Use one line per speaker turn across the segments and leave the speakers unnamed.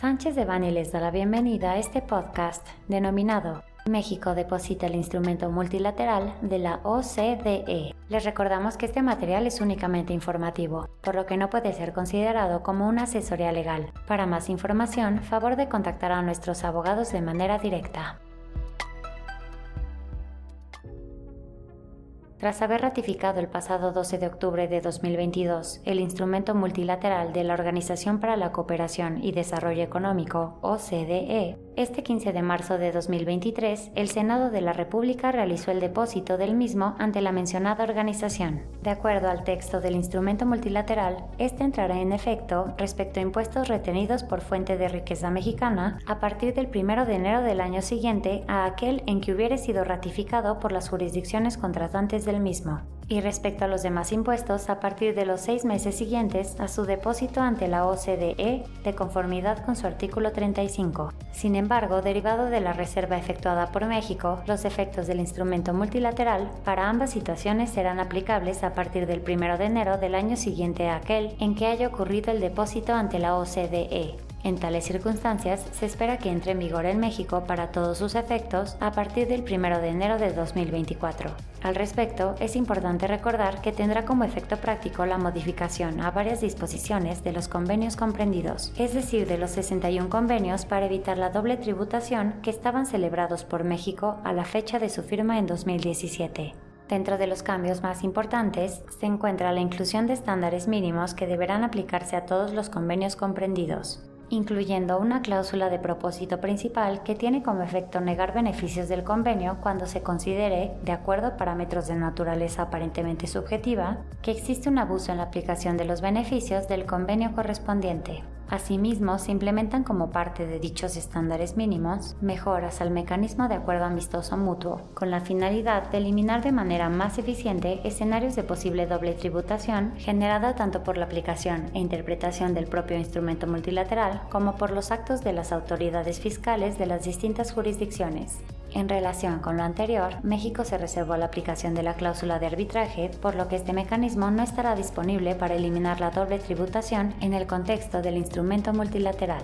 Sánchez de Bani les da la bienvenida a este podcast denominado México deposita el instrumento multilateral de la OCDE. Les recordamos que este material es únicamente informativo, por lo que no puede ser considerado como una asesoría legal. Para más información, favor de contactar a nuestros abogados de manera directa. Tras haber ratificado el pasado 12 de octubre de 2022 el instrumento multilateral de la Organización para la Cooperación y Desarrollo Económico, OCDE, este 15 de marzo de 2023, el Senado de la República realizó el depósito del mismo ante la mencionada organización. De acuerdo al texto del instrumento multilateral, este entrará en efecto respecto a impuestos retenidos por fuente de riqueza mexicana a partir del 1 de enero del año siguiente a aquel en que hubiere sido ratificado por las jurisdicciones contratantes del mismo y respecto a los demás impuestos a partir de los seis meses siguientes a su depósito ante la OCDE de conformidad con su artículo 35. Sin embargo, derivado de la reserva efectuada por México, los efectos del instrumento multilateral para ambas situaciones serán aplicables a partir del 1 de enero del año siguiente a aquel en que haya ocurrido el depósito ante la OCDE. En tales circunstancias, se espera que entre en vigor en México para todos sus efectos a partir del 1 de enero de 2024. Al respecto, es importante recordar que tendrá como efecto práctico la modificación a varias disposiciones de los convenios comprendidos, es decir, de los 61 convenios para evitar la doble tributación que estaban celebrados por México a la fecha de su firma en 2017. Dentro de los cambios más importantes se encuentra la inclusión de estándares mínimos que deberán aplicarse a todos los convenios comprendidos, incluyendo una cláusula de propósito principal que tiene como efecto negar beneficios del convenio cuando se considere, de acuerdo a parámetros de naturaleza aparentemente subjetiva, que existe un abuso en la aplicación de los beneficios del convenio correspondiente. Asimismo, se implementan como parte de dichos estándares mínimos mejoras al mecanismo de acuerdo amistoso mutuo, con la finalidad de eliminar de manera más eficiente escenarios de posible doble tributación generada tanto por la aplicación e interpretación del propio instrumento multilateral como por los actos de las autoridades fiscales de las distintas jurisdicciones. En relación con lo anterior, México se reservó la aplicación de la cláusula de arbitraje, por lo que este mecanismo no estará disponible para eliminar la doble tributación en el contexto del instrumento multilateral.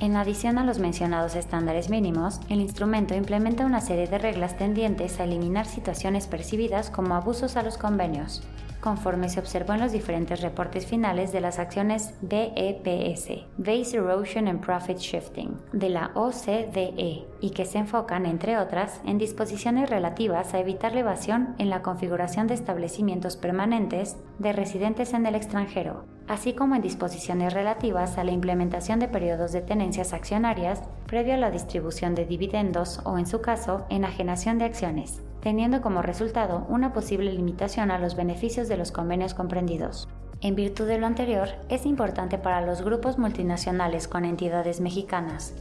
En adición a los mencionados estándares mínimos, el instrumento implementa una serie de reglas tendientes a eliminar situaciones percibidas como abusos a los convenios, conforme se observó en los diferentes reportes finales de las acciones BEPS, Base Erosion and Profit Shifting, de la OCDE, y que se enfocan, entre otras, en disposiciones relativas a evitar la evasión en la configuración de establecimientos permanentes de residentes en el extranjero, así como en disposiciones relativas a la implementación de periodos de tenencias accionarias previo a la distribución de dividendos o, en su caso, enajenación de acciones teniendo como resultado una posible limitación a los beneficios de los convenios comprendidos. En virtud de lo anterior, es importante para los grupos multinacionales con entidades mexicanas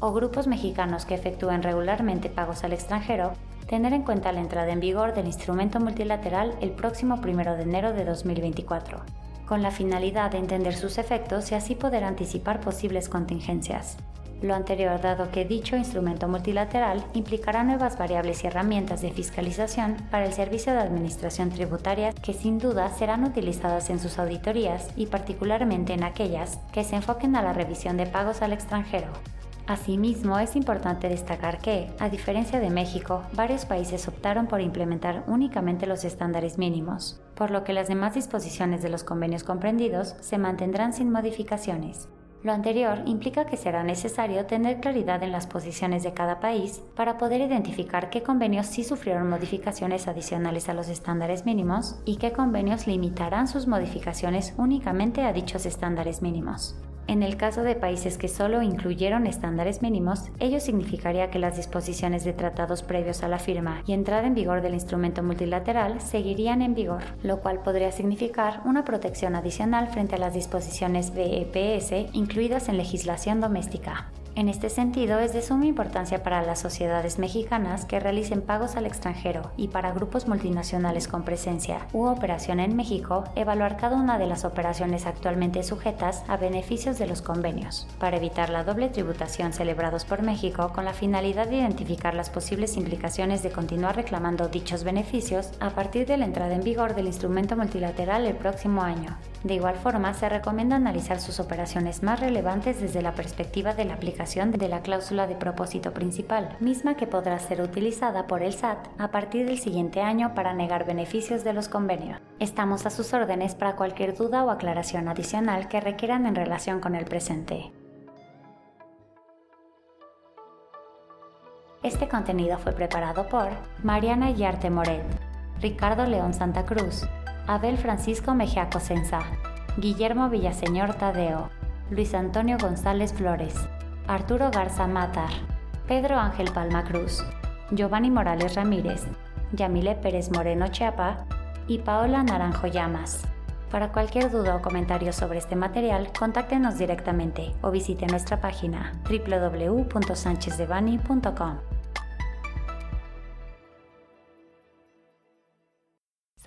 o grupos mexicanos que efectúen regularmente pagos al extranjero tener en cuenta la entrada en vigor del instrumento multilateral el próximo 1 de enero de 2024, con la finalidad de entender sus efectos y así poder anticipar posibles contingencias. Lo anterior dado que dicho instrumento multilateral implicará nuevas variables y herramientas de fiscalización para el servicio de administración tributaria que sin duda serán utilizadas en sus auditorías y particularmente en aquellas que se enfoquen a la revisión de pagos al extranjero. Asimismo, es importante destacar que, a diferencia de México, varios países optaron por implementar únicamente los estándares mínimos, por lo que las demás disposiciones de los convenios comprendidos se mantendrán sin modificaciones. Lo anterior implica que será necesario tener claridad en las posiciones de cada país para poder identificar qué convenios sí sufrieron modificaciones adicionales a los estándares mínimos y qué convenios limitarán sus modificaciones únicamente a dichos estándares mínimos. En el caso de países que solo incluyeron estándares mínimos, ello significaría que las disposiciones de tratados previos a la firma y entrada en vigor del instrumento multilateral seguirían en vigor, lo cual podría significar una protección adicional frente a las disposiciones BEPS incluidas en legislación doméstica. En este sentido, es de suma importancia para las sociedades mexicanas que realicen pagos al extranjero y para grupos multinacionales con presencia u operación en México evaluar cada una de las operaciones actualmente sujetas a beneficios de los convenios, para evitar la doble tributación celebrados por México con la finalidad de identificar las posibles implicaciones de continuar reclamando dichos beneficios a partir de la entrada en vigor del instrumento multilateral el próximo año. De igual forma, se recomienda analizar sus operaciones más relevantes desde la perspectiva de la aplicación de la cláusula de propósito principal, misma que podrá ser utilizada por el SAT a partir del siguiente año para negar beneficios de los convenios. Estamos a sus órdenes para cualquier duda o aclaración adicional que requieran en relación con el presente. Este contenido fue preparado por Mariana Yarte Moret, Ricardo León Santa Cruz, Abel Francisco Mejía Cosenza, Guillermo Villaseñor Tadeo, Luis Antonio González Flores, Arturo Garza Matar, Pedro Ángel Palma Cruz, Giovanni Morales Ramírez, Yamile Pérez Moreno Chiapa y Paola Naranjo Llamas. Para cualquier duda o comentario sobre este material, contáctenos directamente o visite nuestra página www.sanchezdevani.com.